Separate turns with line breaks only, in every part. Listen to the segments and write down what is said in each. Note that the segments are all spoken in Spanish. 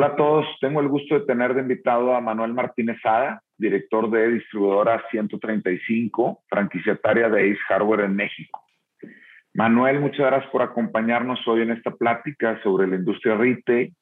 Hola a todos, tengo el gusto de tener de invitado a Manuel Martínez Ada, director de distribuidora 135, franquiciataria de Ace Hardware en México. Manuel, muchas gracias por acompañarnos hoy en esta plática sobre la industria retail.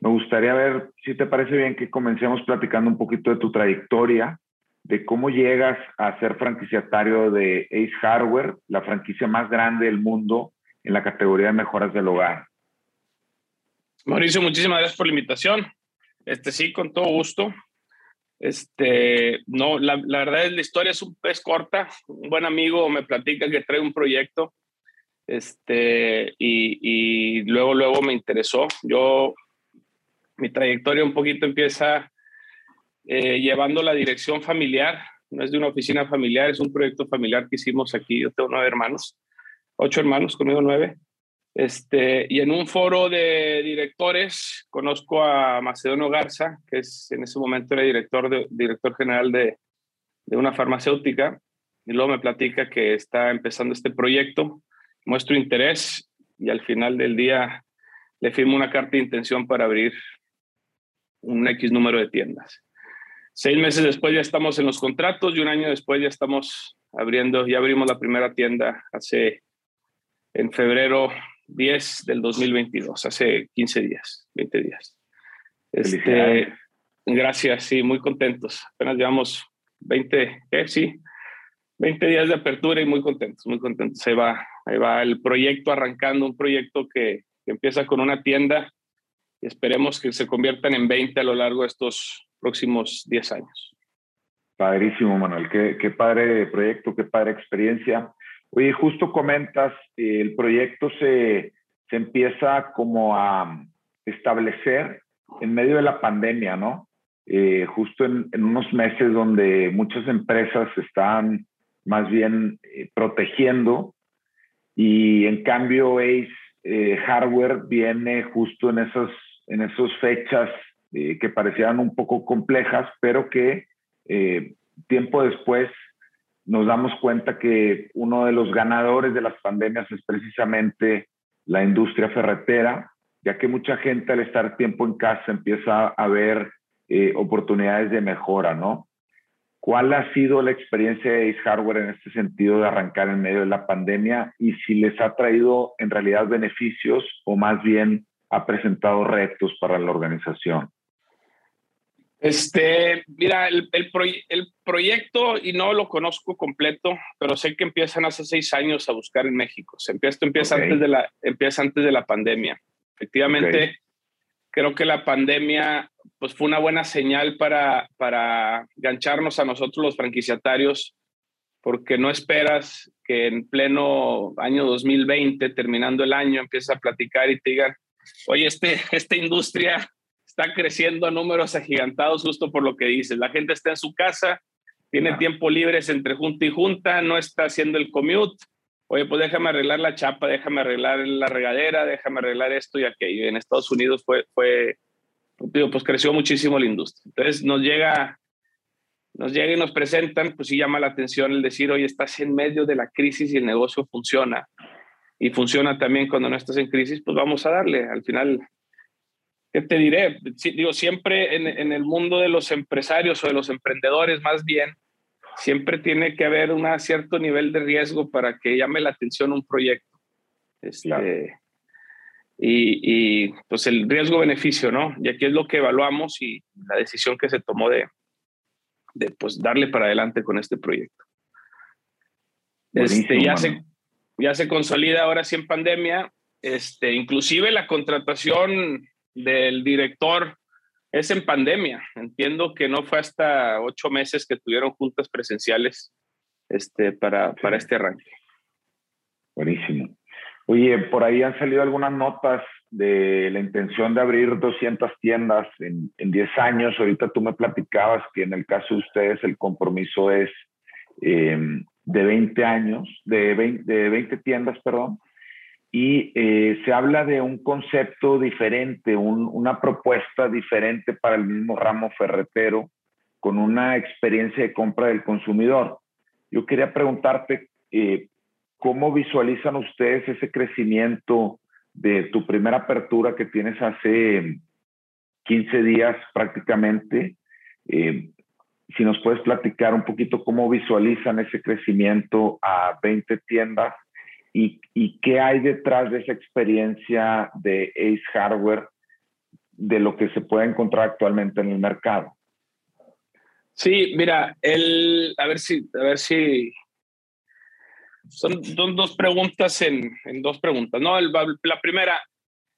Me gustaría ver si te parece bien que comencemos platicando un poquito de tu trayectoria, de cómo llegas a ser franquiciatario de Ace Hardware, la franquicia más grande del mundo en la categoría de mejoras del hogar.
Mauricio, muchísimas gracias por la invitación. Este sí, con todo gusto. Este, no, la, la verdad es la historia es un pez corta. Un buen amigo me platica que trae un proyecto. Este, y, y luego, luego me interesó. Yo, mi trayectoria un poquito empieza eh, llevando la dirección familiar. No es de una oficina familiar, es un proyecto familiar que hicimos aquí. Yo tengo nueve hermanos, ocho hermanos, conmigo nueve. Este, y en un foro de directores conozco a Macedonio Garza, que es en ese momento era director, de, director general de, de una farmacéutica, y luego me platica que está empezando este proyecto, muestro interés y al final del día le firmo una carta de intención para abrir un X número de tiendas. Seis meses después ya estamos en los contratos y un año después ya estamos abriendo, ya abrimos la primera tienda hace en febrero 10 del 2022, hace 15 días, 20 días. Este, gracias, sí, muy contentos. Apenas llevamos 20, eh, sí, 20 días de apertura y muy contentos, muy contentos. Ahí va, ahí va el proyecto arrancando, un proyecto que, que empieza con una tienda y esperemos que se conviertan en 20 a lo largo de estos próximos 10 años.
Padrísimo, Manuel. Qué, qué padre proyecto, qué padre experiencia. Oye, justo comentas, eh, el proyecto se, se empieza como a establecer en medio de la pandemia, ¿no? Eh, justo en, en, unos meses donde muchas empresas están más bien eh, protegiendo y en cambio Ace eh, Hardware viene justo en esas, en esas fechas eh, que parecían un poco complejas, pero que tiempo después nos damos cuenta que uno de los ganadores de las pandemias es precisamente la industria ferretera, ya que mucha gente al estar tiempo en casa empieza a ver eh, oportunidades de mejora, ¿no? ¿Cuál ha sido la experiencia de Ace Hardware en este sentido de arrancar en medio de la pandemia y si les ha traído en realidad beneficios o más bien ha presentado retos para la organización?
Este, mira, el, el, el, proyecto, y no lo conozco completo, pero sé que empiezan hace seis años a buscar en México. Se empieza, esto empieza, okay. antes de la, empieza antes de la pandemia. Efectivamente, okay. creo que la pandemia pues, fue una buena señal para, para gancharnos a nosotros los franquiciatarios, porque no esperas que en pleno año 2020, terminando el año, empieces a platicar y te digan, oye, este, esta industria está creciendo a números agigantados justo por lo que dices. La gente está en su casa, tiene ah. tiempo libre entre junta y junta, no está haciendo el commute. Oye, pues déjame arreglar la chapa, déjame arreglar la regadera, déjame arreglar esto y aquello. En Estados Unidos fue, fue digo, pues creció muchísimo la industria. Entonces nos llega, nos llega y nos presentan, pues sí llama la atención el decir, oye, estás en medio de la crisis y el negocio funciona. Y funciona también cuando no estás en crisis, pues vamos a darle. Al final, ¿qué te diré? Sí, digo, siempre en, en, el mundo de los empresarios o de los emprendedores más bien, siempre tiene que haber un cierto nivel de riesgo para que llame la atención un proyecto. Este, claro. y, y, pues el riesgo-beneficio, ¿no? Y aquí es lo que evaluamos y la decisión que se tomó de, de pues darle para adelante con este proyecto. Este, ya, se, ya se consolida ahora sí en pandemia, este, inclusive la contratación del director es en pandemia. Entiendo que no fue hasta ocho meses que tuvieron juntas presenciales este, para, sí. para este arranque.
Buenísimo. Oye, por ahí han salido algunas notas de la intención de abrir 200 tiendas en, en 10 años. Ahorita tú me platicabas que en el caso de ustedes el compromiso es eh, de 20 años, de 20, de 20 tiendas, perdón y eh, se habla de un concepto diferente, un, una propuesta diferente para el mismo ramo ferretero, con una experiencia de compra del consumidor. Yo quería preguntarte, eh, ¿cómo visualizan ustedes ese crecimiento de tu primera apertura que tienes hace 15 días prácticamente. Eh, si nos puedes platicar un poquito cómo visualizan ese crecimiento a 20 tiendas y, y qué hay detrás de esa experiencia de Ace Hardware de lo que se puede encontrar actualmente en el mercado.
Sí, mira, el, a ver si, a ver si son dos, preguntas en, en, dos preguntas. No, la primera,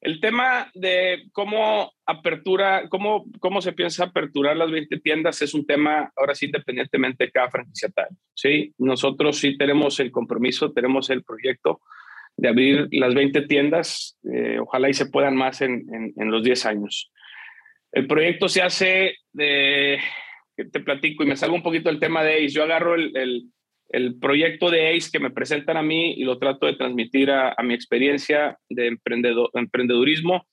el tema de cómo apertura, cómo, cómo se piensa aperturar las 20 tiendas es un tema ahora sí independientemente de cada franquiciatario. Sí, nosotros sí tenemos el compromiso, tenemos el proyecto de abrir las 20 tiendas, eh, ojalá y se puedan más en, en, los 10 años. El proyecto se hace de, te platico y me salgo un poquito del tema de ACE. Yo agarro el, el, el proyecto de ACE que me presentan a mí y lo trato de transmitir a, mi experiencia de emprendedor, emprendedurismo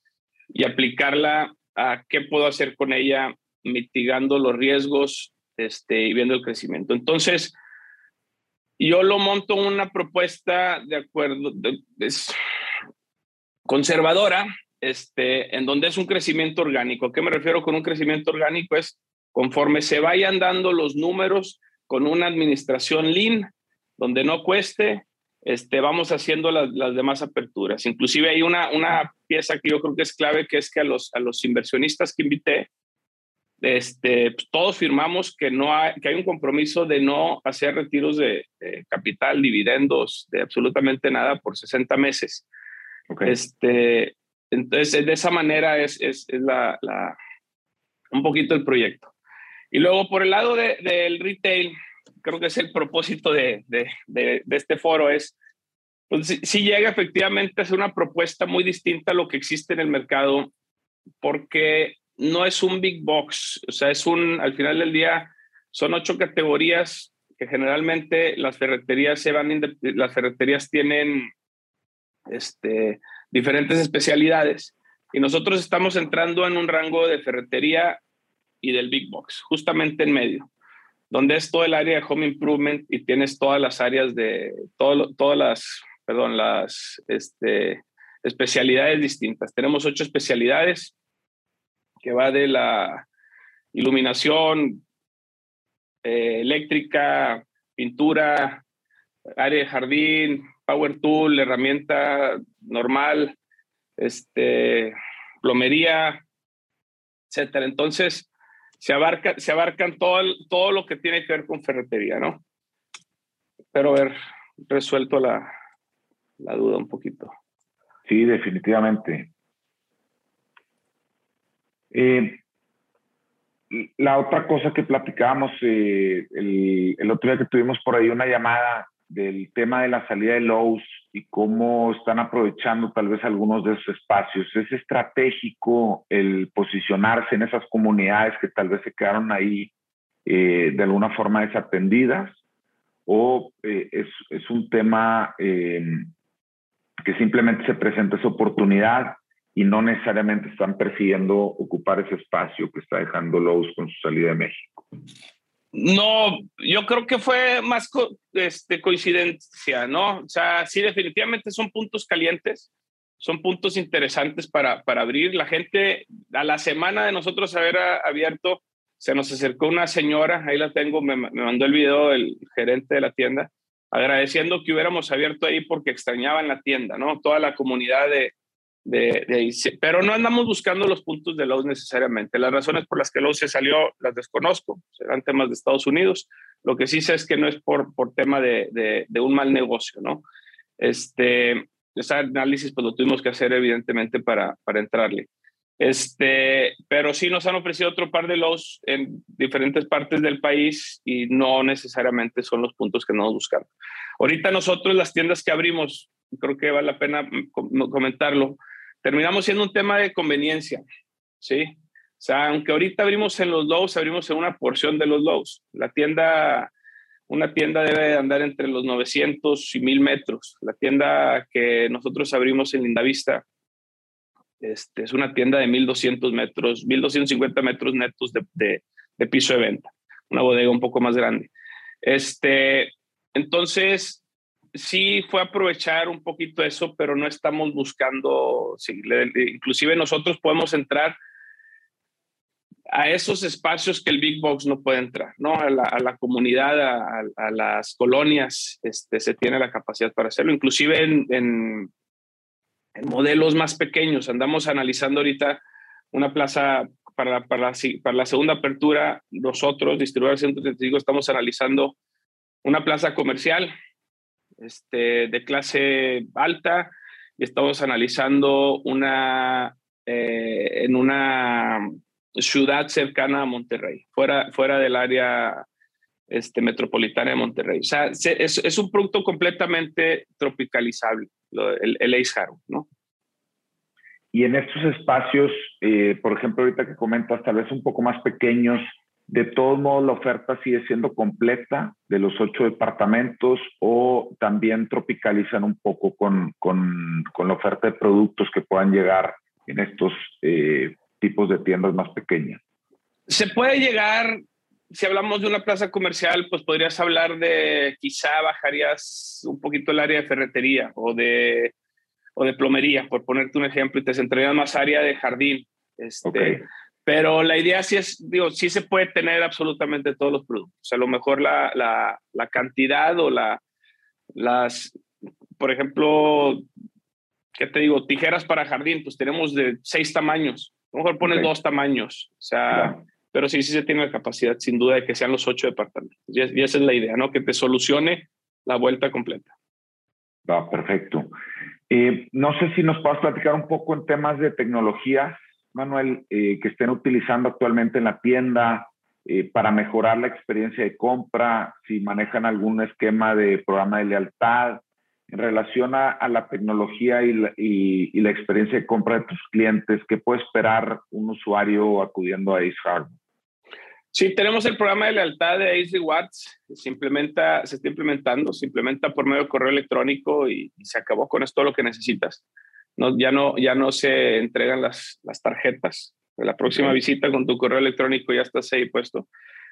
y aplicarla a qué puedo hacer con ella mitigando los riesgos este, y viendo el crecimiento. Entonces, yo lo monto una propuesta de acuerdo, es conservadora, este, en donde es un crecimiento orgánico. ¿A qué me refiero con un crecimiento orgánico? Es conforme se vayan dando los números con una administración lean, donde no cueste, este, vamos haciendo las, las, demás aperturas. Inclusive hay una, una pieza que yo creo que es clave, que es que a los, a los inversionistas que invité, este, pues, todos firmamos que, no hay, que hay un compromiso de no hacer retiros de, capital, dividendos, de absolutamente nada por 60 meses. Este, entonces, de esa manera es, es, es la, la, un poquito el proyecto. Y luego, por el lado del de, retail, creo que es el propósito de, de, de este foro, es pues, si, si, llega efectivamente a ser una propuesta muy distinta a lo que existe en el mercado, porque no es un big box, o sea, es un, al final del día, son ocho categorías que generalmente las ferreterías se van, las ferreterías tienen este, diferentes especialidades. Y nosotros estamos entrando en un rango de ferretería y del big box, justamente en medio, donde es todo el área de home improvement y tienes todas las áreas de, todo, todas las, perdón, las este, especialidades distintas. Tenemos ocho especialidades que va de la iluminación eh, eléctrica, pintura, área de jardín, power tool, herramienta normal, este, plomería, etcétera. Entonces, se, abarca, se abarcan todo, todo lo que tiene que ver con ferretería, ¿no? Espero haber resuelto la, la duda un poquito.
Sí, definitivamente. Eh, la otra cosa que platicábamos eh, el, el, otro día que tuvimos por ahí una llamada del tema de la salida de Lowe's y cómo están aprovechando tal vez algunos de esos espacios. ¿Es estratégico el posicionarse en esas comunidades que tal vez se quedaron ahí eh, de alguna forma desatendidas? ¿O eh, es, es, un tema eh, que simplemente se presenta esa oportunidad y no necesariamente están persiguiendo ocupar ese espacio que está dejando Lowe's con su salida de México.
No, yo creo que fue más co este, coincidencia, ¿no? O sea, sí, definitivamente son puntos calientes, son puntos interesantes para, para abrir. La gente, a la semana de nosotros haber abierto, se nos acercó una señora, ahí la tengo, me, me mandó el video el gerente de la tienda, agradeciendo que hubiéramos abierto ahí porque extrañaban la tienda, ¿no? Toda la comunidad de, de, ahí. Pero no andamos buscando los puntos de Lowe's necesariamente. Las razones por las que Lowe's se salió las desconozco, serán temas de Estados Unidos. Lo que sí sé es que no es por, por tema de, de, un mal negocio, ¿no? Este, ese análisis pues lo tuvimos que hacer evidentemente para, para entrarle. Este, pero sí nos han ofrecido otro par de Lowe's en diferentes partes del país y no necesariamente son los puntos que nos buscamos. Ahorita nosotros las tiendas que abrimos, creo que vale la pena comentarlo, terminamos siendo un tema de conveniencia, ¿sí? O sea, aunque ahorita abrimos en los Lowe's, abrimos en una porción de los Lowe's. La tienda, una tienda debe andar entre los 900 y 1000 metros. La tienda que nosotros abrimos en Lindavista este, es una tienda de 1200 metros, 1250 metros netos de, de, de piso de venta. Una bodega un poco más grande. Este, entonces, sí fue aprovechar un poquito eso, pero no estamos buscando, sí, le, inclusive nosotros podemos entrar a esos espacios que el Big Box no puede entrar, ¿no? A la, comunidad, a, las colonias, este, se tiene la capacidad para hacerlo, inclusive en, en, modelos más pequeños. Andamos analizando ahorita una plaza para, para, la, para la segunda apertura, nosotros, distribuidores 135, estamos analizando una plaza comercial este, de clase alta y estamos analizando una eh, en una ciudad cercana a Monterrey, fuera, fuera del área este, metropolitana de Monterrey. O sea, es, es un producto completamente tropicalizable, el, el Ace Haro, ¿no?
Y en estos espacios, eh, por ejemplo, ahorita que comentas, tal vez un poco más pequeños, de todos modos la oferta sigue siendo completa de los ocho departamentos o también tropicalizan un poco con, con, con la oferta de productos que puedan llegar en estos eh, tipos de tiendas más pequeñas?
Se puede llegar, si hablamos de una plaza comercial, pues podrías hablar de quizá bajarías un poquito el área de ferretería o de, o de plomería, por ponerte un ejemplo, y te centrarías más área de jardín. Este, Pero la idea sí es, digo, sí se puede tener absolutamente todos los productos. a lo mejor la, la, la cantidad o la, las, por ejemplo, ¿qué te digo? Tijeras para jardín, pues tenemos de seis tamaños. A lo mejor pones dos tamaños. O sea, pero sí, sí se tiene la capacidad, sin duda, de que sean los ocho departamentos. Y, esa es la idea, ¿no? Que te solucione la vuelta completa.
Va, perfecto. Eh, no sé si nos puedes platicar un poco en temas de tecnología, Manuel, eh, que estén utilizando actualmente en la tienda eh, para mejorar la experiencia de compra, si manejan algún esquema de programa de lealtad, en relación a, la tecnología y la, experiencia de compra de tus clientes? ¿Qué puede esperar un usuario acudiendo a Ace Hardware?
Sí, tenemos el programa de lealtad de Ace Rewards. Se, implementa, se está implementando, se implementa por medio de correo electrónico y, se acabó con esto lo que necesitas. No, ya, no, ya no se entregan las, las tarjetas. La próxima visita con tu correo electrónico ya estás ahí puesto.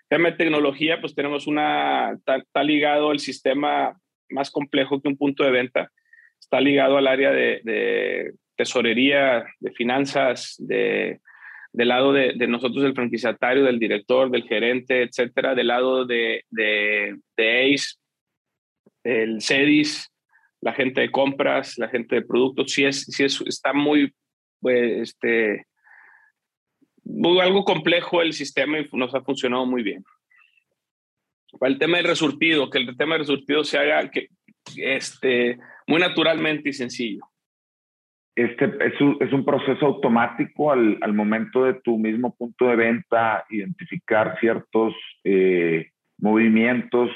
Tema de tecnología, pues tenemos una, está ligado el sistema más complejo que un punto de venta. Está ligado al área de, tesorería, de finanzas, de, del lado de, nosotros, del franquiciatario, del director, del gerente, etcétera, del lado de, de, ACE, el CEDIS, la gente de compras, la gente de productos, sí, es, sí es, está muy, pues, este, muy, algo complejo el sistema y nos ha funcionado muy bien. Para el tema del resurtido, que el tema del resurtido se haga que, este, muy naturalmente y sencillo.
Este es un, es un proceso automático al, al, momento de tu mismo punto de venta, identificar ciertos eh, movimientos,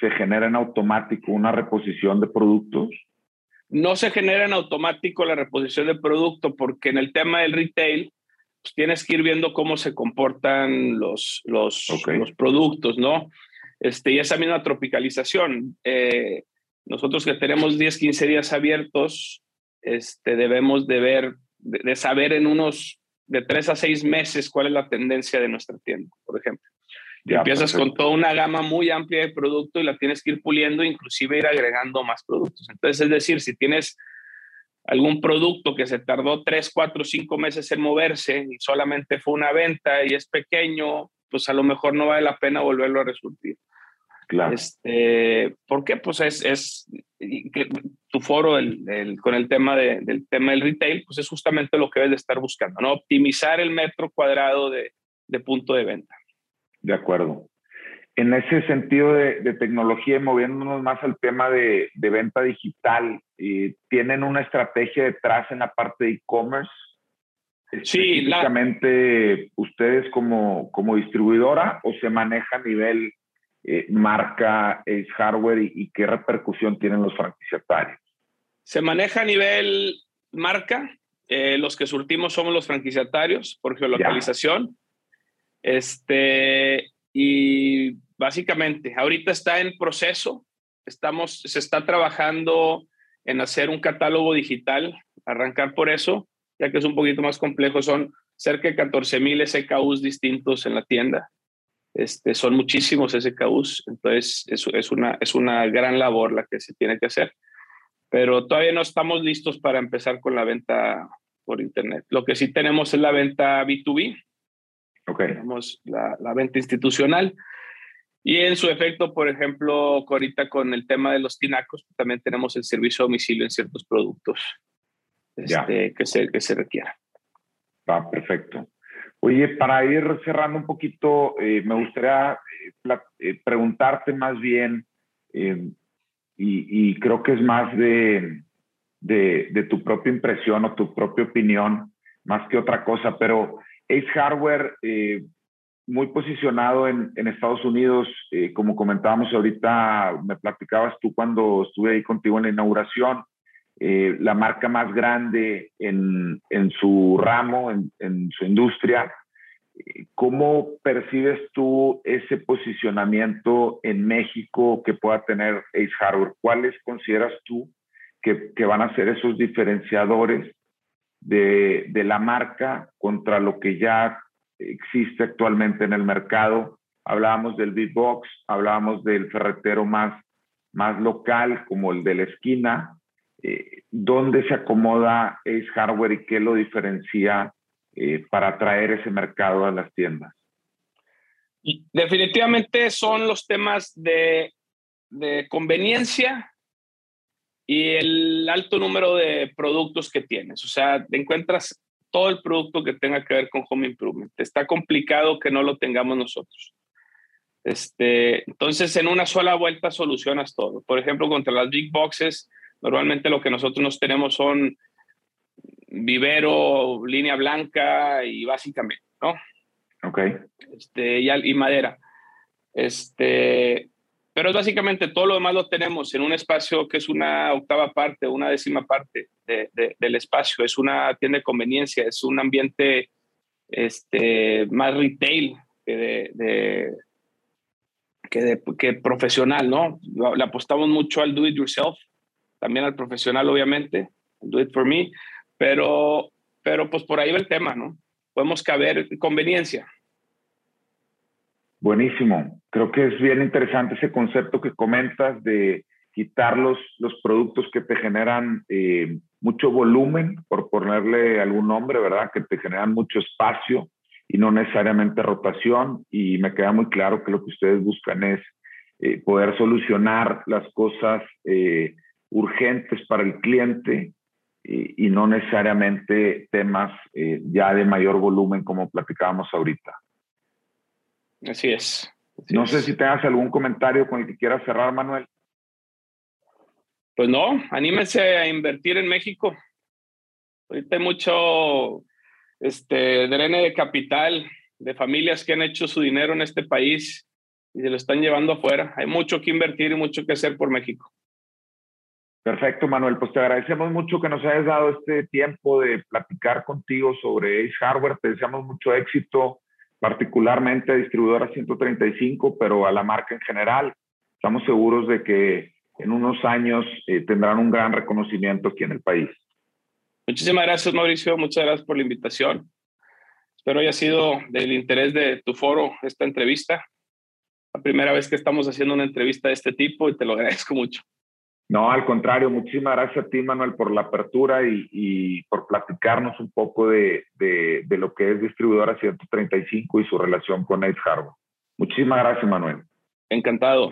se genera en automático una reposición de productos.
No se genera en automático la reposición de producto porque en el tema del retail pues tienes que ir viendo cómo se comportan los, los, los productos, ¿no? Este, y esa misma tropicalización. Eh, nosotros que tenemos 10, 15 días abiertos, este, debemos de ver, de, saber en unos de 3 a 6 meses cuál es la tendencia de nuestra tienda, por ejemplo. Empiezas con toda una gama muy amplia de producto y la tienes que ir puliendo, inclusive ir agregando más productos. Entonces, es decir, si tienes algún producto que se tardó 3, 4, 5 meses en moverse y solamente fue una venta y es pequeño, pues a lo mejor no vale la pena volverlo a resurtir. Claro. Este, ¿Por qué? Pues es, es tu foro el, con el tema del tema del retail, pues es justamente lo que debes de estar buscando, ¿no? Optimizar el metro cuadrado de, de punto de venta.
De acuerdo. En ese sentido de, de tecnología, moviéndonos más al tema de, de venta digital, eh, ¿tienen una estrategia detrás en la parte de e-commerce?
Sí,
la... ustedes como, como distribuidora o se maneja a nivel eh, marca es hardware y, qué repercusión tienen los franquiciatarios?
Se maneja a nivel marca. Eh, los que surtimos somos los franquiciatarios por geolocalización. Este, y básicamente, ahorita está en proceso. Estamos, se está trabajando en hacer un catálogo digital, arrancar por eso, ya que es un poquito más complejo. Son cerca de 14 mil SKUs distintos en la tienda. Este, son muchísimos SKUs, entonces es, es, una, es una gran labor la que se tiene que hacer, pero todavía no estamos listos para empezar con la venta por Internet. Lo que sí tenemos es la venta B2B, Okay. Tenemos la, la, venta institucional. Y en su efecto, por ejemplo, ahorita con el tema de los tinacos, también tenemos el servicio a domicilio en ciertos productos este, que, se, que se requiera.
Va, perfecto. Oye, para ir cerrando un poquito, eh, me gustaría eh, eh, preguntarte más bien, y, y, creo que es más de, de, de, tu propia impresión o tu propia opinión, más que otra cosa, pero Ace Hardware, muy posicionado en, en Estados Unidos, como comentábamos ahorita, me platicabas tú cuando estuve ahí contigo en la inauguración, eh, la marca más grande en, en su ramo, en, en, su industria. ¿Cómo percibes tú ese posicionamiento en México que pueda tener Ace Hardware? ¿Cuáles consideras tú que, que van a ser esos diferenciadores de, la marca contra lo que ya existe actualmente en el mercado? Hablábamos del big box, hablábamos del ferretero más, más local como el de la esquina, eh, dónde se acomoda Ace Hardware y qué lo diferencia eh, para atraer ese mercado a las tiendas.
Definitivamente son los temas de conveniencia y el alto número de productos que tienes. O sea, encuentras todo el producto que tenga que ver con home improvement. Está complicado que no lo tengamos nosotros. Este, entonces, en una sola vuelta solucionas todo. Por ejemplo, contra las big boxes, Normalmente lo que nosotros nos tenemos son vivero, línea blanca y básicamente, ¿no?
Ok.
Este, y, y madera. Este, pero es básicamente todo lo demás lo tenemos en un espacio que es una octava parte, una décima parte de, del espacio. Es una tienda de conveniencia, es un ambiente este, más retail que de, que, que profesional, ¿no? Le apostamos mucho al do it yourself también al profesional, obviamente, do it for me, pero, pero pues por ahí va el tema, ¿no? Podemos caber conveniencia.
Buenísimo. Creo que es bien interesante ese concepto que comentas de quitar los, los productos que te generan eh, mucho volumen, por ponerle algún nombre, ¿verdad? Que te generan mucho espacio y no necesariamente rotación. Y me queda muy claro que lo que ustedes buscan es eh, poder solucionar las cosas eh, urgentes para el cliente y, no necesariamente temas ya de mayor volumen como platicábamos ahorita.
Así es.
no sé si tengas algún comentario con el que quieras cerrar, Manuel.
Pues no, anímense a invertir en México. Ahorita hay mucho este, drene de capital de familias que han hecho su dinero en este país y se lo están llevando afuera. Hay mucho que invertir y mucho que hacer por México.
Perfecto, Manuel. Pues te agradecemos mucho que nos hayas dado este tiempo de platicar contigo sobre Ace Hardware. Te deseamos mucho éxito, particularmente a Distribuidora 135, pero a la marca en general. Estamos seguros de que en unos años eh, tendrán un gran reconocimiento aquí en el país.
Muchísimas gracias, Mauricio. Muchas gracias por la invitación. Espero haya sido del interés de tu foro esta entrevista. La primera vez que estamos haciendo una entrevista de este tipo y te lo agradezco mucho.
No, al contrario, muchísimas gracias a ti, Manuel, por la apertura y, por platicarnos un poco de, de, lo que es Distribuidora 135 y su relación con Ace Harbor. Muchísimas gracias, Manuel.
Encantado.